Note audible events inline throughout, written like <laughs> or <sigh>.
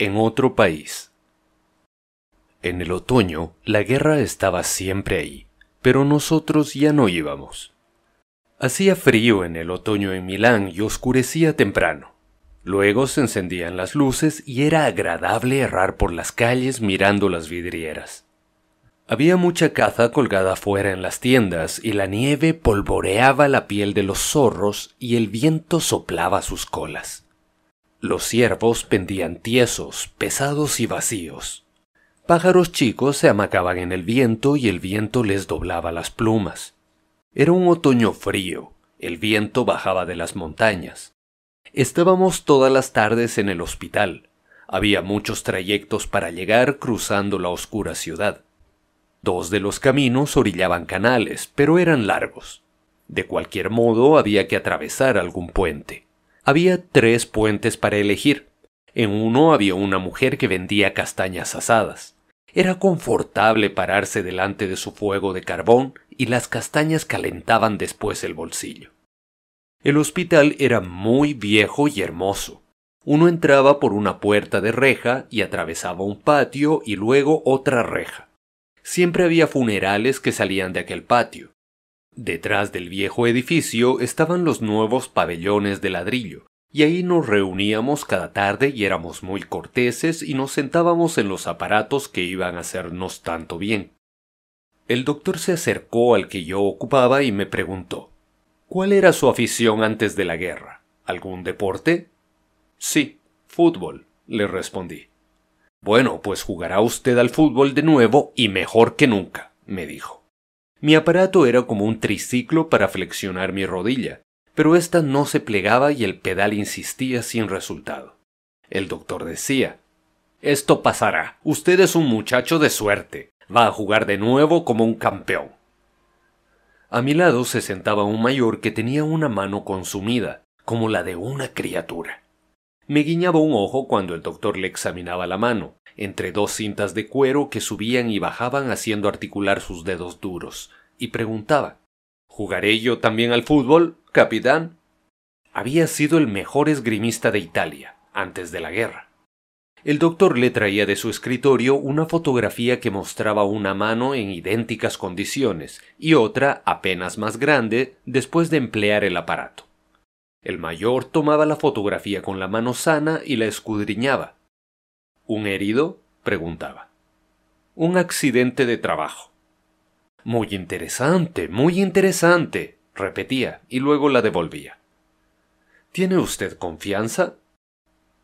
en otro país. En el otoño, la guerra estaba siempre ahí, pero nosotros ya no íbamos. Hacía frío en el otoño en Milán y oscurecía temprano. Luego se encendían las luces y era agradable errar por las calles mirando las vidrieras. Había mucha caza colgada fuera en las tiendas y la nieve polvoreaba la piel de los zorros y el viento soplaba sus colas. Los ciervos pendían tiesos, pesados y vacíos. Pájaros chicos se amacaban en el viento y el viento les doblaba las plumas. Era un otoño frío, el viento bajaba de las montañas. Estábamos todas las tardes en el hospital. Había muchos trayectos para llegar cruzando la oscura ciudad. Dos de los caminos orillaban canales, pero eran largos. De cualquier modo había que atravesar algún puente. Había tres puentes para elegir. En uno había una mujer que vendía castañas asadas. Era confortable pararse delante de su fuego de carbón y las castañas calentaban después el bolsillo. El hospital era muy viejo y hermoso. Uno entraba por una puerta de reja y atravesaba un patio y luego otra reja. Siempre había funerales que salían de aquel patio. Detrás del viejo edificio estaban los nuevos pabellones de ladrillo, y ahí nos reuníamos cada tarde y éramos muy corteses y nos sentábamos en los aparatos que iban a hacernos tanto bien. El doctor se acercó al que yo ocupaba y me preguntó ¿Cuál era su afición antes de la guerra? ¿Algún deporte? Sí, fútbol, le respondí. Bueno, pues jugará usted al fútbol de nuevo y mejor que nunca, me dijo. Mi aparato era como un triciclo para flexionar mi rodilla, pero ésta no se plegaba y el pedal insistía sin resultado. El doctor decía Esto pasará. Usted es un muchacho de suerte. Va a jugar de nuevo como un campeón. A mi lado se sentaba un mayor que tenía una mano consumida, como la de una criatura. Me guiñaba un ojo cuando el doctor le examinaba la mano, entre dos cintas de cuero que subían y bajaban haciendo articular sus dedos duros, y preguntaba ¿Jugaré yo también al fútbol, capitán? Había sido el mejor esgrimista de Italia, antes de la guerra. El doctor le traía de su escritorio una fotografía que mostraba una mano en idénticas condiciones y otra apenas más grande después de emplear el aparato. El mayor tomaba la fotografía con la mano sana y la escudriñaba. ¿Un herido? preguntaba. Un accidente de trabajo. Muy interesante, muy interesante, repetía y luego la devolvía. ¿Tiene usted confianza?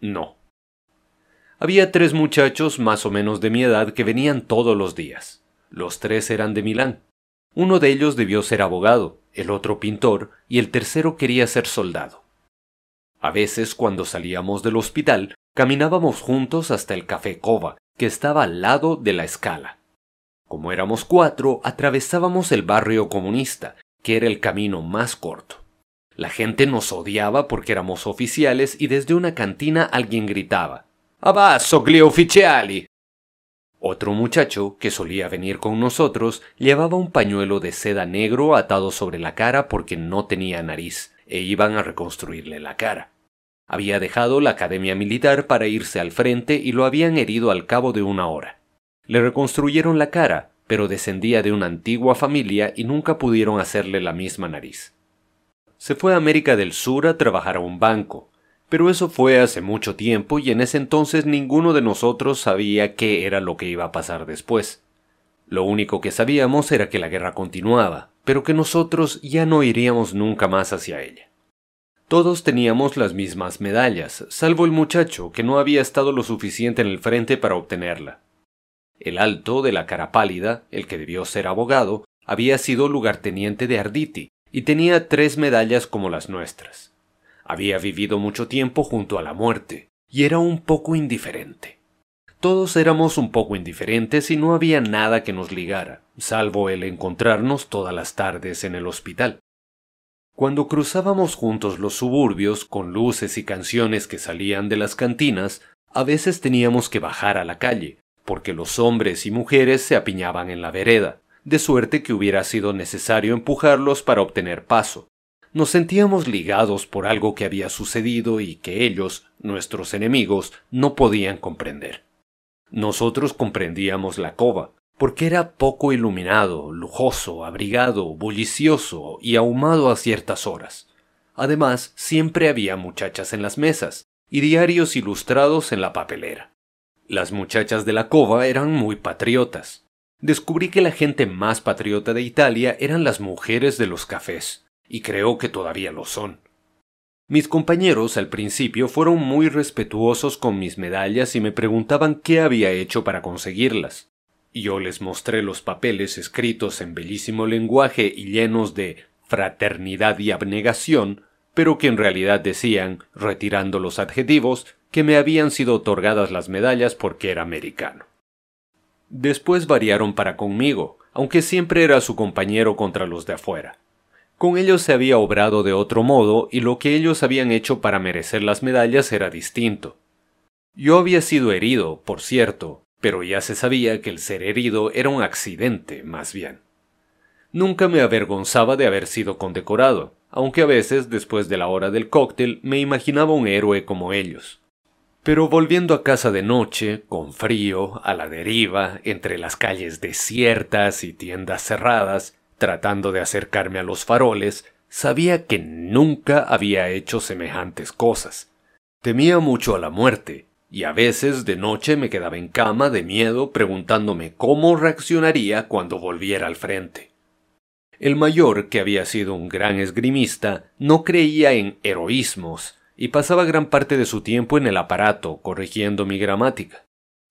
No. Había tres muchachos más o menos de mi edad que venían todos los días. Los tres eran de Milán. Uno de ellos debió ser abogado, el otro pintor y el tercero quería ser soldado. A veces, cuando salíamos del hospital, caminábamos juntos hasta el café Cova, que estaba al lado de la escala. Como éramos cuatro, atravesábamos el barrio comunista, que era el camino más corto. La gente nos odiaba porque éramos oficiales y desde una cantina alguien gritaba Abasso, gli ufficiali. Otro muchacho, que solía venir con nosotros, llevaba un pañuelo de seda negro atado sobre la cara porque no tenía nariz, e iban a reconstruirle la cara. Había dejado la academia militar para irse al frente y lo habían herido al cabo de una hora. Le reconstruyeron la cara, pero descendía de una antigua familia y nunca pudieron hacerle la misma nariz. Se fue a América del Sur a trabajar a un banco, pero eso fue hace mucho tiempo y en ese entonces ninguno de nosotros sabía qué era lo que iba a pasar después. Lo único que sabíamos era que la guerra continuaba, pero que nosotros ya no iríamos nunca más hacia ella. Todos teníamos las mismas medallas, salvo el muchacho que no había estado lo suficiente en el frente para obtenerla. El alto, de la cara pálida, el que debió ser abogado, había sido lugarteniente de Arditi y tenía tres medallas como las nuestras. Había vivido mucho tiempo junto a la muerte, y era un poco indiferente. Todos éramos un poco indiferentes y no había nada que nos ligara, salvo el encontrarnos todas las tardes en el hospital. Cuando cruzábamos juntos los suburbios con luces y canciones que salían de las cantinas, a veces teníamos que bajar a la calle, porque los hombres y mujeres se apiñaban en la vereda, de suerte que hubiera sido necesario empujarlos para obtener paso, Nos sentíamos ligados por algo que había sucedido y que ellos, nuestros enemigos, no podían comprender. Nosotros comprendíamos la cova, porque era poco iluminado, lujoso, abrigado, bullicioso y ahumado a ciertas horas. Además, siempre había muchachas en las mesas y diarios ilustrados en la papelera. Las muchachas de la cova eran muy patriotas. Descubrí que la gente más patriota de Italia eran las mujeres de los cafés, y creo que todavía lo son. Mis compañeros al principio fueron muy respetuosos con mis medallas y me preguntaban qué había hecho para conseguirlas. Yo les mostré los papeles escritos en bellísimo lenguaje y llenos de fraternidad y abnegación, pero que en realidad decían, retirando los adjetivos, que me habían sido otorgadas las medallas porque era americano. Después variaron para conmigo, aunque siempre era su compañero contra los de afuera. Con ellos se había obrado de otro modo y lo que ellos habían hecho para merecer las medallas era distinto. Yo había sido herido, por cierto, pero ya se sabía que el ser herido era un accidente, más bien. Nunca me avergonzaba de haber sido condecorado, aunque a veces, después de la hora del cóctel, me imaginaba un héroe como ellos. Pero volviendo a casa de noche, con frío, a la deriva, entre las calles desiertas y tiendas cerradas, tratando de acercarme a los faroles, sabía que nunca había hecho semejantes cosas. Temía mucho a la muerte, y a veces de noche me quedaba en cama de miedo preguntándome cómo reaccionaría cuando volviera al frente. El mayor, que había sido un gran esgrimista, no creía en heroísmos y pasaba gran parte de su tiempo en el aparato corrigiendo mi gramática.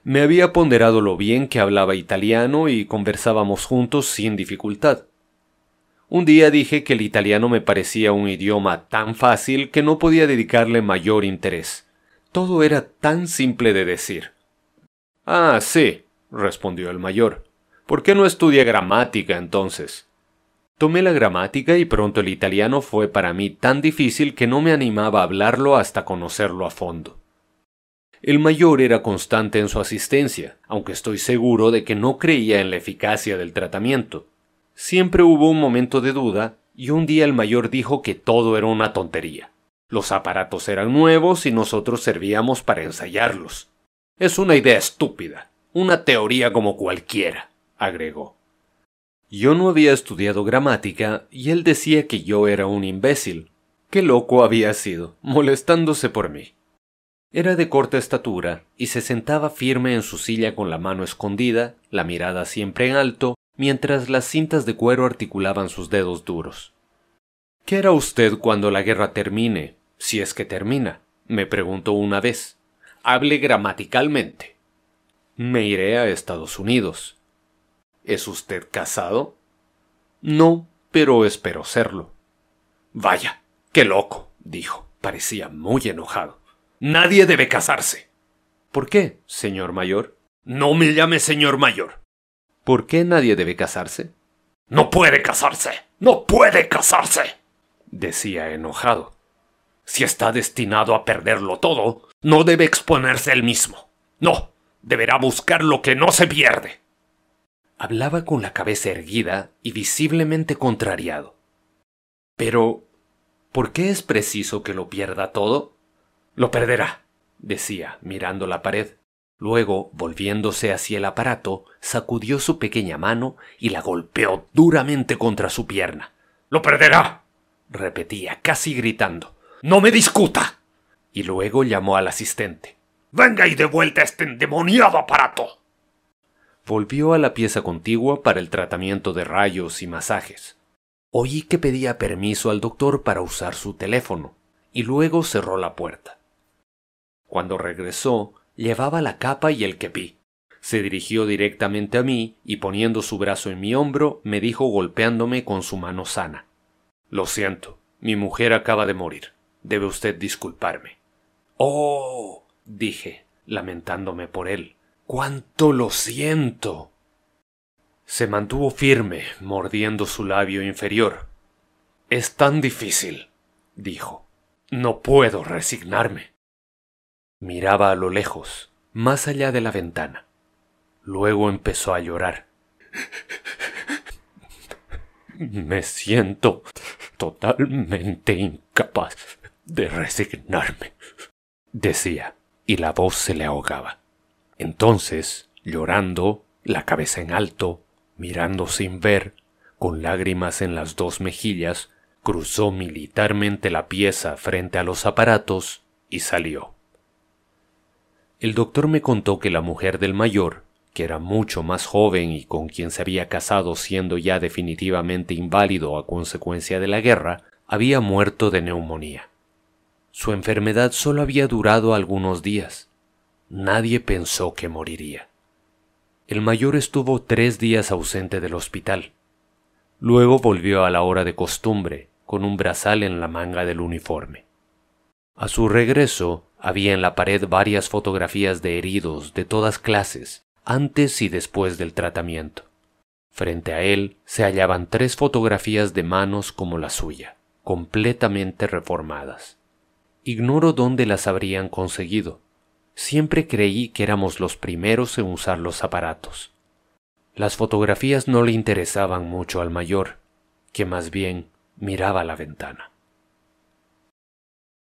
Me había ponderado lo bien que hablaba italiano y conversábamos juntos sin dificultad. Un día dije que el italiano me parecía un idioma tan fácil que no podía dedicarle mayor interés. Todo era tan simple de decir. Ah, sí, respondió el mayor. ¿Por qué no estudia gramática entonces? Tomé la gramática y pronto el italiano fue para mí tan difícil que no me animaba a hablarlo hasta conocerlo a fondo. El mayor era constante en su asistencia, aunque estoy seguro de que no creía en la eficacia del tratamiento. Siempre hubo un momento de duda y un día el mayor dijo que todo era una tontería. Los aparatos eran nuevos y nosotros servíamos para ensayarlos. Es una idea estúpida, una teoría como cualquiera, agregó. Yo no había estudiado gramática y él decía que yo era un imbécil. Qué loco había sido, molestándose por mí. Era de corta estatura y se sentaba firme en su silla con la mano escondida, la mirada siempre en alto, mientras las cintas de cuero articulaban sus dedos duros. ¿Qué hará usted cuando la guerra termine? Si es que termina, me preguntó una vez. Hable gramaticalmente. Me iré a Estados Unidos. ¿Es usted casado? No, pero espero serlo. Vaya, qué loco, dijo. Parecía muy enojado. Nadie debe casarse. ¿Por qué, señor mayor? No me llame señor mayor. ¿Por qué nadie debe casarse? No puede casarse. No puede casarse. decía enojado. Si está destinado a perderlo todo, no debe exponerse él mismo. No, deberá buscar lo que no se pierde. Hablaba con la cabeza erguida y visiblemente contrariado. Pero, ¿por qué es preciso que lo pierda todo? Lo perderá, decía, mirando la pared. Luego, volviéndose hacia el aparato, sacudió su pequeña mano y la golpeó duramente contra su pierna. Lo perderá, repetía, casi gritando. No me discuta. Y luego llamó al asistente. Venga y de vuelta este endemoniado aparato. Volvió a la pieza contigua para el tratamiento de rayos y masajes. Oí que pedía permiso al doctor para usar su teléfono, y luego cerró la puerta. Cuando regresó, llevaba la capa y el kepí. Se dirigió directamente a mí y poniendo su brazo en mi hombro, me dijo golpeándome con su mano sana. Lo siento, mi mujer acaba de morir. Debe usted disculparme. Oh. dije, lamentándome por él. cuánto lo siento. Se mantuvo firme, mordiendo su labio inferior. Es tan difícil, dijo. No puedo resignarme. Miraba a lo lejos, más allá de la ventana. Luego empezó a llorar. <laughs> Me siento totalmente incapaz de resignarme, decía, y la voz se le ahogaba. Entonces, llorando, la cabeza en alto, mirando sin ver, con lágrimas en las dos mejillas, cruzó militarmente la pieza frente a los aparatos y salió. El doctor me contó que la mujer del mayor, que era mucho más joven y con quien se había casado siendo ya definitivamente inválido a consecuencia de la guerra, había muerto de neumonía. Su enfermedad solo había durado algunos días. Nadie pensó que moriría. El mayor estuvo tres días ausente del hospital. Luego volvió a la hora de costumbre, con un brazal en la manga del uniforme. A su regreso, había en la pared varias fotografías de heridos de todas clases, antes y después del tratamiento. Frente a él se hallaban tres fotografías de manos como la suya, completamente reformadas. Ignoro dónde las habrían conseguido. Siempre creí que éramos los primeros en usar los aparatos. Las fotografías no le interesaban mucho al mayor, que más bien miraba la ventana.